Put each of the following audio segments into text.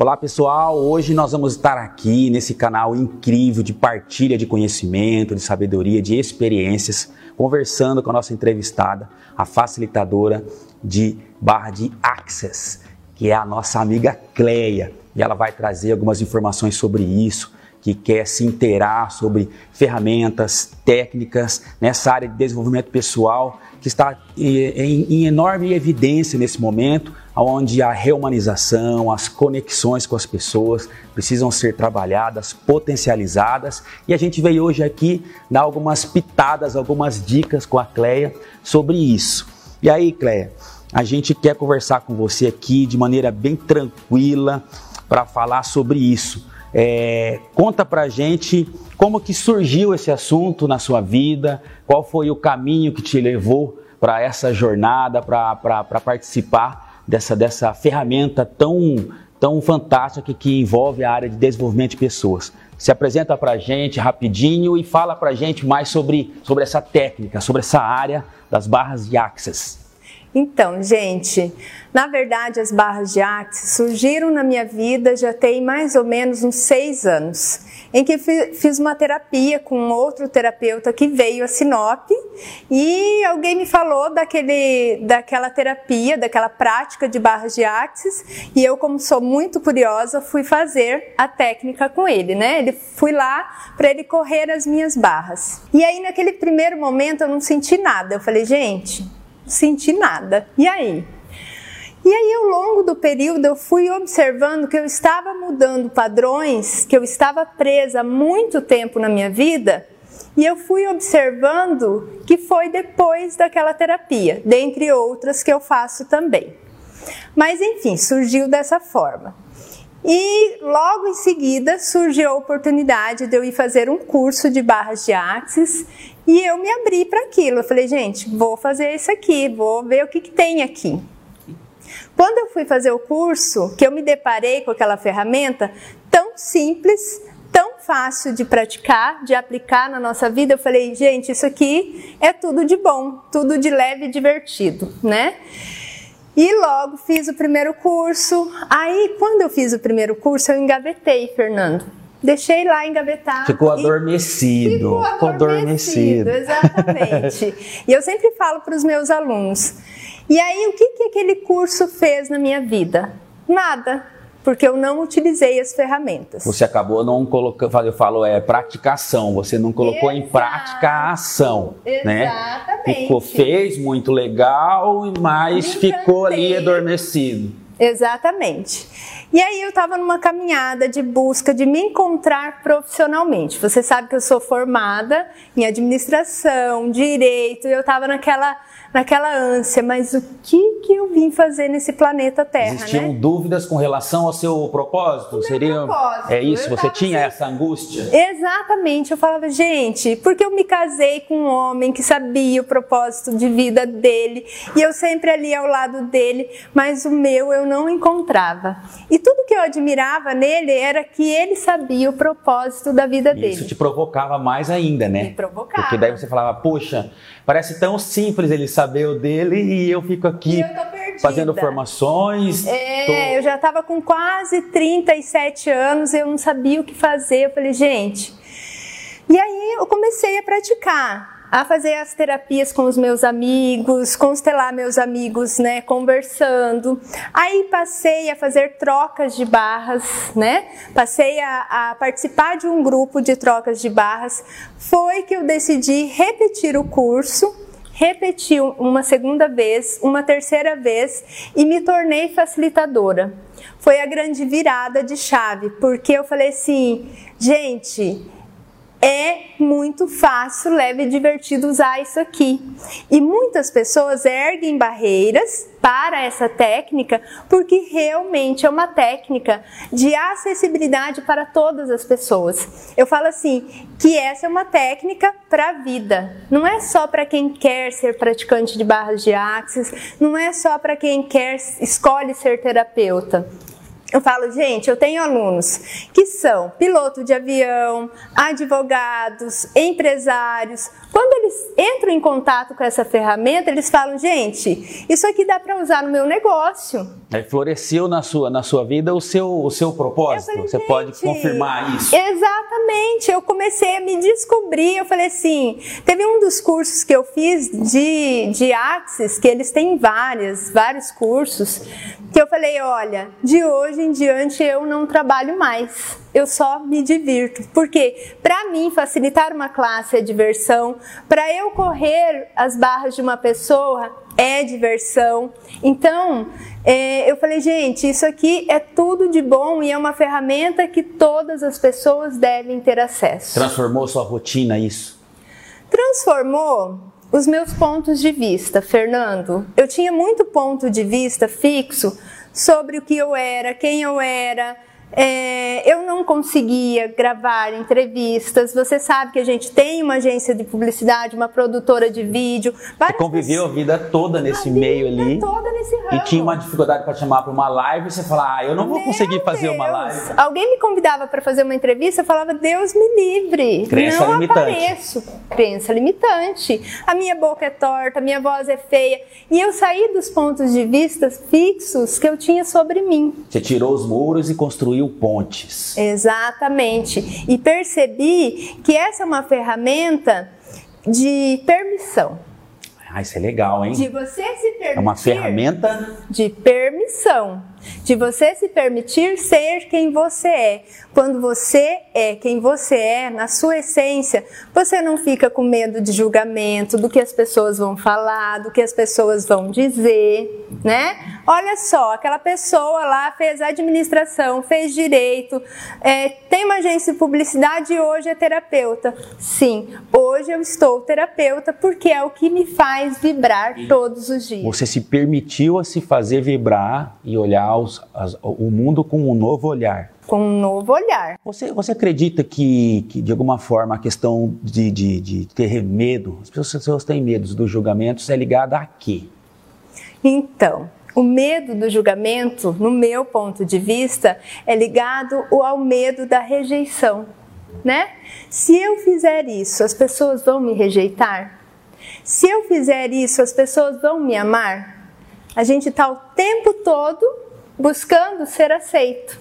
Olá pessoal, hoje nós vamos estar aqui nesse canal incrível de partilha de conhecimento, de sabedoria, de experiências, conversando com a nossa entrevistada, a facilitadora de barra de Access, que é a nossa amiga Cleia. E ela vai trazer algumas informações sobre isso, que quer se inteirar sobre ferramentas, técnicas nessa área de desenvolvimento pessoal que está em, em enorme evidência nesse momento, onde a reumanização, as conexões com as pessoas precisam ser trabalhadas, potencializadas. E a gente veio hoje aqui dar algumas pitadas, algumas dicas com a Cleia sobre isso. E aí, Cleia, a gente quer conversar com você aqui de maneira bem tranquila para falar sobre isso é, conta pra gente como que surgiu esse assunto na sua vida, qual foi o caminho que te levou para essa jornada, para participar dessa, dessa ferramenta tão, tão fantástica que, envolve a área de desenvolvimento de pessoas. Se apresenta para a gente rapidinho e fala para gente mais sobre, sobre essa técnica, sobre essa área das barras de Access. Então, gente, na verdade as barras de Axis surgiram na minha vida já tem mais ou menos uns seis anos, em que fiz uma terapia com outro terapeuta que veio a Sinop e alguém me falou daquele, daquela terapia, daquela prática de barras de Axis e eu, como sou muito curiosa, fui fazer a técnica com ele, né? Ele fui lá para ele correr as minhas barras. E aí naquele primeiro momento eu não senti nada. Eu falei, gente, senti nada. E aí? E aí, ao longo do período, eu fui observando que eu estava mudando padrões, que eu estava presa muito tempo na minha vida, e eu fui observando que foi depois daquela terapia, dentre outras que eu faço também. Mas enfim, surgiu dessa forma. E logo em seguida surgiu a oportunidade de eu ir fazer um curso de barras de axis e eu me abri para aquilo. Eu falei, gente, vou fazer isso aqui, vou ver o que, que tem aqui. Quando eu fui fazer o curso, que eu me deparei com aquela ferramenta tão simples, tão fácil de praticar, de aplicar na nossa vida, eu falei, gente, isso aqui é tudo de bom, tudo de leve e divertido, né? E logo fiz o primeiro curso. Aí, quando eu fiz o primeiro curso, eu engavetei, Fernando. Deixei lá engavetado. Ficou adormecido. Ficou adormecido. Exatamente. e eu sempre falo para os meus alunos. E aí, o que, que aquele curso fez na minha vida? Nada. Porque eu não utilizei as ferramentas. Você acabou não colocando, eu falo, é praticação, você não colocou Exato. em prática a ação. Né? Exatamente. Ficou, fez muito legal, mas ficou ali adormecido. Exatamente. E aí eu estava numa caminhada de busca de me encontrar profissionalmente. Você sabe que eu sou formada em administração, direito, e eu estava naquela naquela ânsia, mas o que que eu vim fazer nesse planeta Terra, Existiam né? dúvidas com relação ao seu propósito? O Seria propósito. É isso, você tinha essa angústia? Exatamente. Eu falava, gente, porque eu me casei com um homem que sabia o propósito de vida dele, e eu sempre ali ao lado dele, mas o meu eu não encontrava. E e tudo que eu admirava nele era que ele sabia o propósito da vida Isso dele. Isso te provocava mais ainda, né? Me provocava. Porque daí você falava, poxa, parece tão simples ele saber o dele e eu fico aqui eu fazendo formações. É, tô... eu já estava com quase 37 anos, eu não sabia o que fazer. Eu falei, gente. E aí eu comecei a praticar a fazer as terapias com os meus amigos, constelar meus amigos, né, conversando. Aí passei a fazer trocas de barras, né? Passei a, a, participar de um grupo de trocas de barras. Foi que eu decidi repetir o curso. Repeti uma segunda vez, uma terceira vez e me tornei facilitadora. Foi a grande virada de chave, porque eu falei assim, gente, é muito fácil, leve e divertido usar isso aqui. E muitas pessoas erguem barreiras para essa técnica porque realmente é uma técnica de acessibilidade para todas as pessoas. Eu falo assim, que essa é uma técnica para a vida. Não é só para quem quer ser praticante de barras de axis, não é só para quem quer escolhe ser terapeuta. Eu falo, gente, eu tenho alunos que são piloto de avião, advogados, empresários, Quando eles entram em contato com essa ferramenta, eles falam: gente, isso aqui dá para usar no meu negócio. Aí floresceu na sua, na sua vida o seu, o seu propósito. Falei, Você pode confirmar isso. Exatamente. Eu comecei a me descobrir. Eu falei assim: teve um dos cursos que eu fiz de, de Axis, que eles têm várias, vários cursos, que eu falei: olha, de hoje em diante eu não trabalho mais. Eu só me divirto. Porque, para mim, facilitar uma classe é diversão. Para eu correr as barras de uma pessoa é diversão. Então, é, eu falei, gente, isso aqui é tudo de bom e é uma ferramenta que todas as pessoas devem ter acesso. Transformou sua rotina isso? Transformou os meus pontos de vista, Fernando. Eu tinha muito ponto de vista fixo sobre o que eu era, quem eu era, é, eu não conseguia gravar entrevistas. Você sabe que a gente tem uma agência de publicidade, uma produtora de vídeo. Você conviveu a vida toda nesse meio ali. Toda nesse ramo. E tinha uma dificuldade para chamar para uma live. Você fala, ah, eu não vou Meu conseguir fazer Deus. uma live. Alguém me convidava para fazer uma entrevista, eu falava, Deus me livre. Crença não limitante. apareço. Crença limitante. A minha boca é torta, a minha voz é feia. E eu saí dos pontos de vista fixos que eu tinha sobre mim. Você tirou os muros e construiu pontes. Exatamente. E percebi que essa é uma ferramenta de permissão. Ah, isso é legal, hein? De você se permitir. É uma ferramenta de permissão, de você se permitir ser quem você é. Quando você é quem você é, na sua essência, você não fica com medo de julgamento, do que as pessoas vão falar, do que as pessoas vão dizer, né? Olha só, aquela pessoa lá fez administração, fez direito, é, tem uma agência de publicidade e hoje é terapeuta. Sim, hoje eu estou terapeuta porque é o que me faz vibrar todos os dias. Você se permitiu a se fazer vibrar e olhar os- as- o mundo com um novo olhar. Com um novo olhar. Você, você acredita que, que, de alguma forma, a questão de, de, de ter medo, as pessoas, as pessoas têm medo dos julgamentos, é ligada a quê? Então, o medo do julgamento, no meu ponto de vista, é ligado ao medo da rejeição, né? Se eu fizer isso, as pessoas vão me rejeitar? Se eu fizer isso, as pessoas vão me amar? A gente está o tempo todo buscando ser aceito,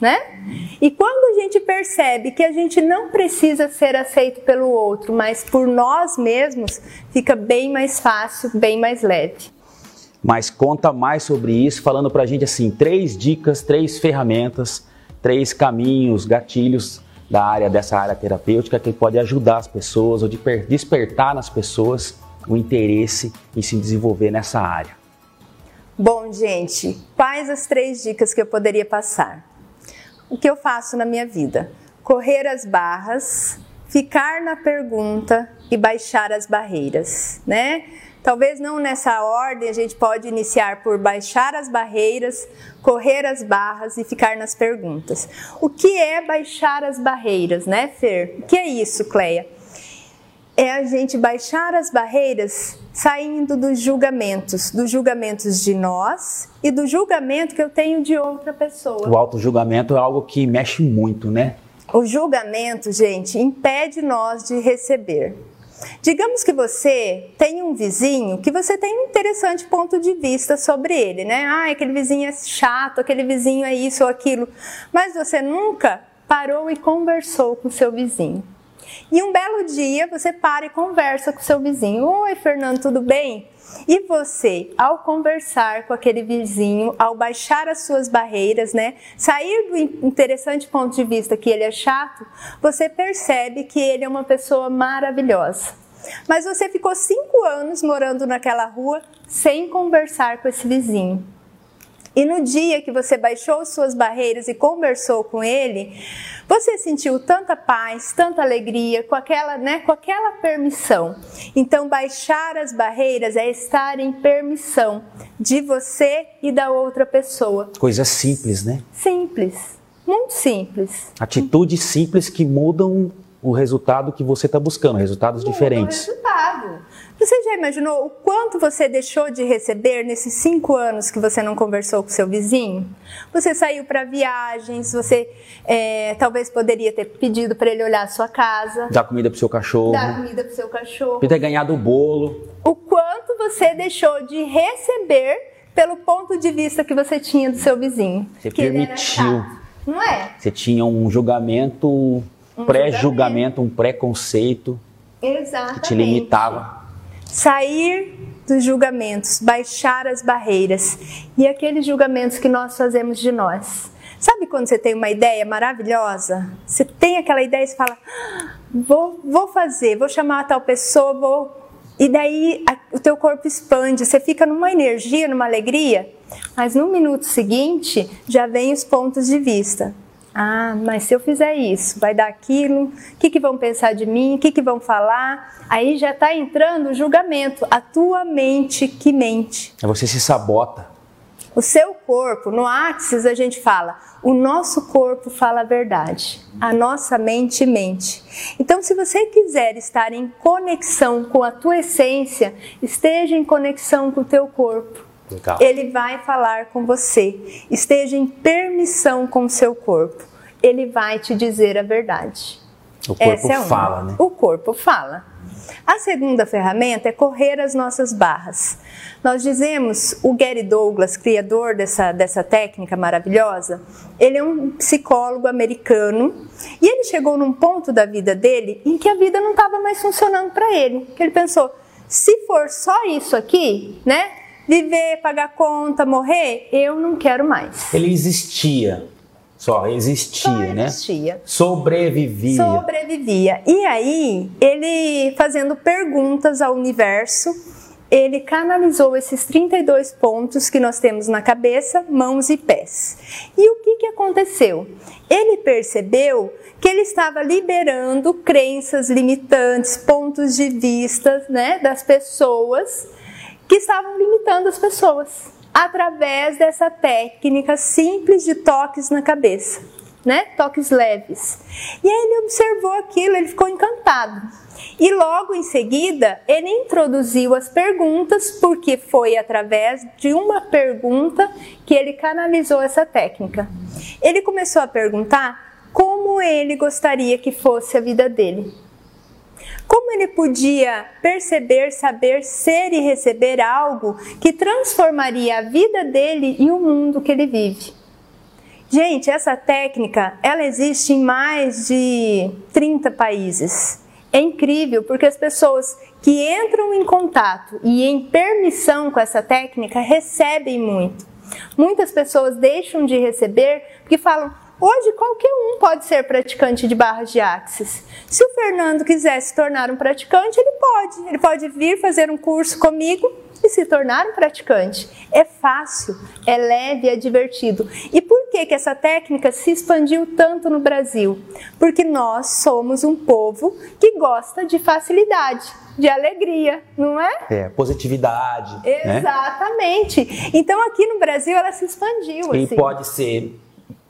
né? E quando a gente percebe que a gente não precisa ser aceito pelo outro, mas por nós mesmos, fica bem mais fácil, bem mais leve. Mas conta mais sobre isso, falando pra gente assim, três dicas, três ferramentas, três caminhos, gatilhos da área dessa área terapêutica que pode ajudar as pessoas ou de per- despertar nas pessoas o interesse em se desenvolver nessa área. Bom, gente, quais as três dicas que eu poderia passar? O que eu faço na minha vida? Correr as barras, ficar na pergunta e baixar as barreiras, né? Talvez não nessa ordem, a gente pode iniciar por baixar as barreiras, correr as barras e ficar nas perguntas. O que é baixar as barreiras, né, Fer? O que é isso, Cleia? É a gente baixar as barreiras saindo dos julgamentos, dos julgamentos de nós e do julgamento que eu tenho de outra pessoa. O auto-julgamento é algo que mexe muito, né? O julgamento, gente, impede nós de receber. Digamos que você tem um vizinho que você tem um interessante ponto de vista sobre ele, né? Ah, aquele vizinho é chato, aquele vizinho é isso ou aquilo. Mas você nunca parou e conversou com seu vizinho. E um belo dia você para e conversa com seu vizinho. Oi, Fernando, tudo bem? E você, ao conversar com aquele vizinho, ao baixar as suas barreiras, né, sair do interessante ponto de vista que ele é chato, você percebe que ele é uma pessoa maravilhosa. Mas você ficou cinco anos morando naquela rua sem conversar com esse vizinho. E no dia que você baixou suas barreiras e conversou com ele, você sentiu tanta paz, tanta alegria, com aquela, né, com aquela permissão. Então, baixar as barreiras é estar em permissão de você e da outra pessoa. Coisas simples, né? Simples, muito simples. Atitudes simples que mudam o resultado que você está buscando, resultados Muda diferentes. O resultado. Você já imaginou o quanto você deixou de receber nesses cinco anos que você não conversou com seu vizinho? Você saiu para viagens, você é, talvez poderia ter pedido para ele olhar a sua casa. Dar comida pro seu cachorro. Dar comida pro seu cachorro. Podia ter ganhado o bolo. O quanto você deixou de receber pelo ponto de vista que você tinha do seu vizinho. Você permitiu. Não é? Você tinha um julgamento, um pré-julgamento, um preconceito Exatamente. que te limitava. Sair dos julgamentos, baixar as barreiras e aqueles julgamentos que nós fazemos de nós. Sabe quando você tem uma ideia maravilhosa? Você tem aquela ideia e você fala: vou, vou fazer, vou chamar a tal pessoa, vou e daí a, o teu corpo expande, você fica numa energia, numa alegria, mas no minuto seguinte já vem os pontos de vista. Ah, mas se eu fizer isso, vai dar aquilo, o que, que vão pensar de mim, o que, que vão falar? Aí já está entrando o julgamento, a tua mente que mente. Você se sabota. O seu corpo, no Axis a gente fala, o nosso corpo fala a verdade, a nossa mente mente. Então, se você quiser estar em conexão com a tua essência, esteja em conexão com o teu corpo. Legal. Ele vai falar com você. Esteja em permissão com o seu corpo. Ele vai te dizer a verdade. O corpo é fala, né? O corpo fala. A segunda ferramenta é correr as nossas barras. Nós dizemos, o Gary Douglas, criador dessa, dessa técnica maravilhosa, ele é um psicólogo americano e ele chegou num ponto da vida dele em que a vida não estava mais funcionando para ele. Que ele pensou, se for só isso aqui, né? Viver, pagar conta, morrer, eu não quero mais. Ele existia. Só existia, Só né? existia. Sobrevivia. Sobrevivia. E aí, ele fazendo perguntas ao universo, ele canalizou esses 32 pontos que nós temos na cabeça, mãos e pés. E o que, que aconteceu? Ele percebeu que ele estava liberando crenças limitantes, pontos de vista né, das pessoas que estavam limitando as pessoas através dessa técnica simples de toques na cabeça, né? Toques leves. E aí ele observou aquilo, ele ficou encantado. E logo em seguida, ele introduziu as perguntas, porque foi através de uma pergunta que ele canalizou essa técnica. Ele começou a perguntar como ele gostaria que fosse a vida dele. Como ele podia perceber, saber, ser e receber algo que transformaria a vida dele e o mundo que ele vive? Gente, essa técnica, ela existe em mais de 30 países. É incrível porque as pessoas que entram em contato e em permissão com essa técnica recebem muito. Muitas pessoas deixam de receber porque falam: Hoje qualquer um pode ser praticante de barras de axis. Se o Fernando quiser se tornar um praticante, ele pode. Ele pode vir fazer um curso comigo e se tornar um praticante. É fácil, é leve, é divertido. E por que, que essa técnica se expandiu tanto no Brasil? Porque nós somos um povo que gosta de facilidade, de alegria, não é? É, positividade. Né? Exatamente. Né? Então aqui no Brasil ela se expandiu. E assim. pode ser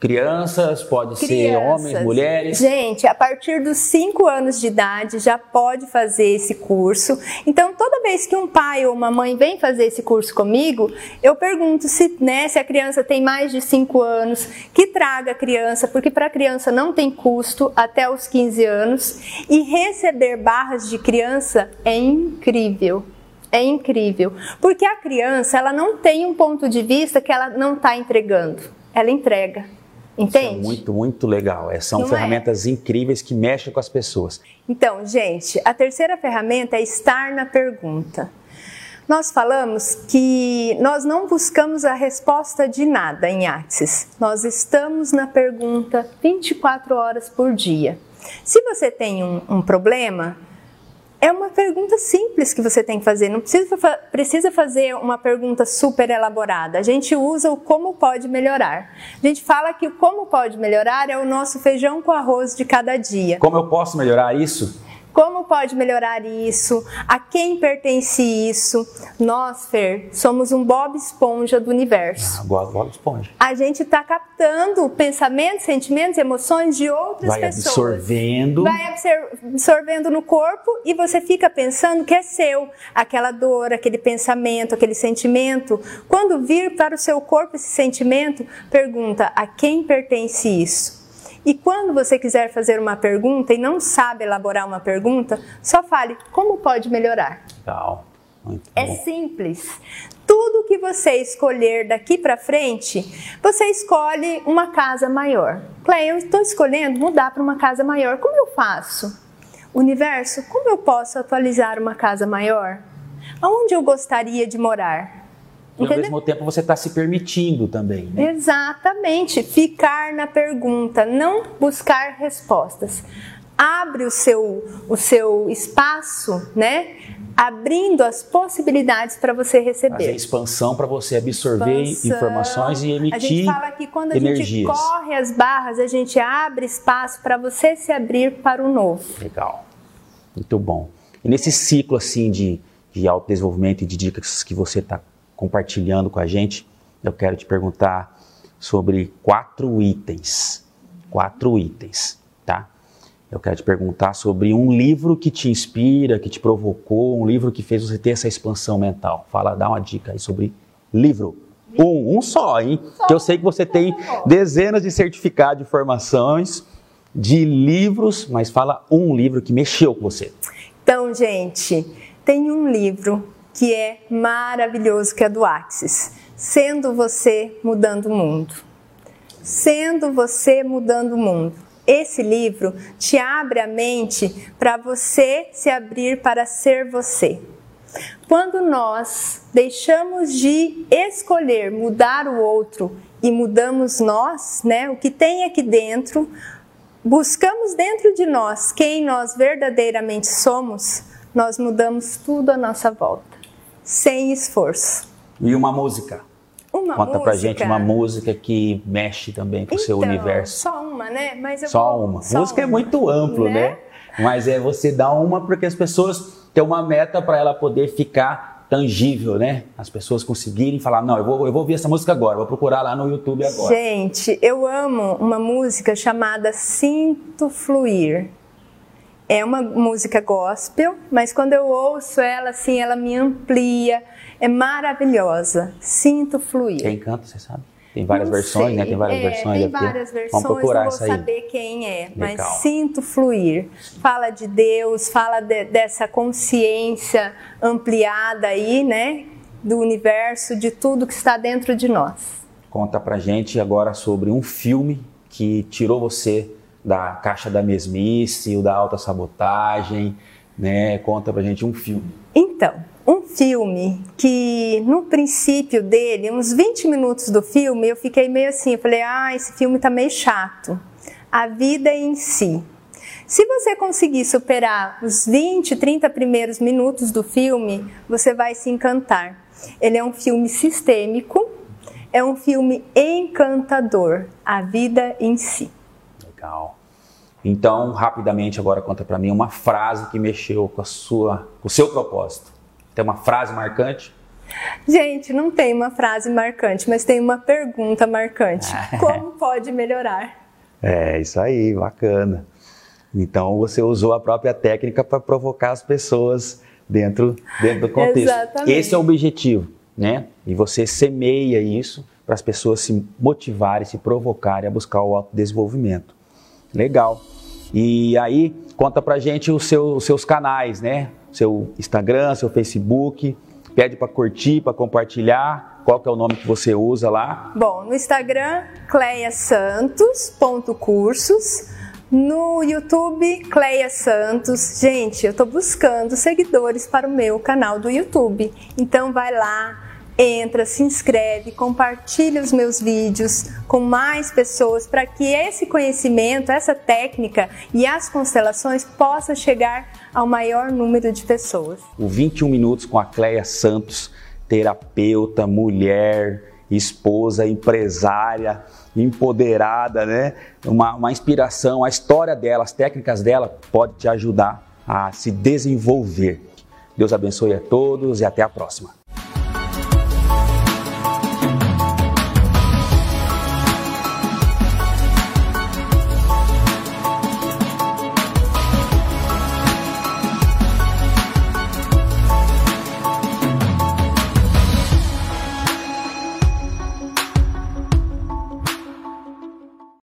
Crianças, pode Crianças. ser homens, mulheres? Gente, a partir dos 5 anos de idade já pode fazer esse curso. Então, toda vez que um pai ou uma mãe vem fazer esse curso comigo, eu pergunto se, né, se a criança tem mais de 5 anos, que traga a criança, porque para a criança não tem custo até os 15 anos. E receber barras de criança é incrível. É incrível, porque a criança ela não tem um ponto de vista que ela não está entregando, ela entrega. Entende? Isso é muito, muito legal. É, são Não é? ferramentas é? incríveis que mexem com as pessoas. Então, gente, a terceira ferramenta é estar na pergunta. Nós falamos que nós não buscamos a resposta de nada em Axis. Nós estamos na pergunta 24 horas por dia. Se você tem um, um problema, é uma pergunta simples que você tem que fazer, não precisa, precisa fazer uma pergunta super elaborada. A gente usa o como pode melhorar. A gente fala que o como pode melhorar é o nosso feijão com arroz de cada dia. Como eu posso melhorar isso? Como pode melhorar isso? A quem pertence isso? Nós, Fer, somos um Bob Esponja do universo. Ah, Bob Esponja. A gente está captando pensamentos, sentimentos, emoções de outras Vai pessoas. absorvendo. Vai absorvendo no corpo e você fica pensando que é seu. Aquela dor, aquele pensamento, aquele sentimento. Quando vir para o seu corpo esse sentimento, pergunta a quem pertence isso. E quando você quiser fazer uma pergunta e não sabe elaborar uma pergunta, só fale como pode melhorar. Legal. Muito É bom. simples. Tudo que você escolher daqui para frente, você escolhe uma casa maior. Cleia, eu estou escolhendo mudar para uma casa maior. Como eu faço? Universo, como eu posso atualizar uma casa maior? Aonde eu gostaria de morar? E ao mesmo tempo você está se permitindo também, né? Exatamente, ficar na pergunta, não buscar respostas. Abre o seu, o seu espaço, né? Abrindo as possibilidades para você Fazer receber. expansão para você absorver Expansão. informações e A gente emitir fala que quando a energias. gente corre as barras, a gente abre espaço para você se abrir para o novo. Legal. Muito bom. E nesse ciclo assim de, de autodesenvolvimento e de dicas que você está compartilhando com a gente, eu quero te perguntar sobre quatro itens. Quatro itens, tá? Eu quero te perguntar sobre um livro que te inspira, que te provocou, um livro que fez você ter essa expansão mental. Fala, dá uma dica aí sobre livro. Um, um só, hein? Que eu sei que você tem dezenas de certificados de formações, de livros, mas fala um livro que mexeu com você. Então, gente, tem um livro que é maravilhoso, que é do Axis. Sendo você mudando o mundo. Sendo você mudando o mundo. Esse livro te abre a mente para você se abrir para ser você. Quando nós deixamos de escolher mudar o outro e mudamos nós, né, o que tem aqui dentro, buscamos dentro de nós quem nós verdadeiramente somos, nós mudamos tudo à nossa volta, sem esforço. E uma música. Uma Conta música, pra gente uma música que mexe também com o seu Então, universo. Só uma, né? Mas eu Só vou- uma. só música é uma, muito amplo, né? Mas é você dá uma porque as pessoas têm uma meta para ela poder ficar tangível, né? As pessoas conseguirem falar, não, eu vou, eu vou ouvir essa música agora, vou procurar lá no YouTube agora. Gente, eu amo uma música chamada Sinto Fluir. É uma música gospel, mas quando eu ouço ela, assim, ela me amplia. É maravilhosa. Sinto fluir. Quem canta, você sabe? Tem várias Não versões, sei. né? Tem várias É, versões. Tem várias versões, Vamos procurar não vou saber quem é, mas Legal. sinto fluir. Fala de Deus, fala de- dessa consciência ampliada aí, né? Do universo, de tudo que está dentro de nós. Conta pra gente agora sobre um filme que tirou você da caixa da mesmice, ou da autossabotagem, né? Conta pra gente um filme. Então, um filme que no princípio dele, uns 20 minutos do filme, eu fiquei meio assim, eu falei, ah, esse filme tá meio chato. A vida em si. Se você conseguir superar os 20, 30 primeiros minutos do filme, você vai se encantar. Ele é um filme sistêmico, é um filme encantador, a vida em si. Legal. Então, rapidamente agora conta pra mim uma frase que mexeu com a sua, com o seu propósito. Tem uma frase marcante? Gente, não tem uma frase marcante, mas tem uma pergunta marcante. Como pode melhorar? É, isso aí, bacana. Então você usou a própria técnica para provocar as pessoas dentro, dentro do contexto. Exatamente. Esse é o objetivo, né? E você semeia isso para as pessoas se motivarem, se provocarem a buscar o autodesenvolvimento. Legal. E aí, conta pra gente os, seu- os seus canais, né? Seu Instagram, seu Facebook. Pede para curtir, para compartilhar. Qual que é o nome que você usa lá? Bom, no Instagram, cleiasantos.cursos. No YouTube, Cleia Santos. Gente, eu tô buscando seguidores para o meu canal do YouTube. Então vai lá, entra, se inscreve, compartilha os meus vídeos com mais pessoas para que esse conhecimento, essa técnica e as constelações possam chegar ao maior número de pessoas. o 21 Minutos com a Cleia Santos, terapeuta, mulher, esposa, empresária, empoderada, né? Uma, uma inspiração, a história dela, as técnicas dela pode te ajudar a se desenvolver. Deus abençoe a todos e até a próxima.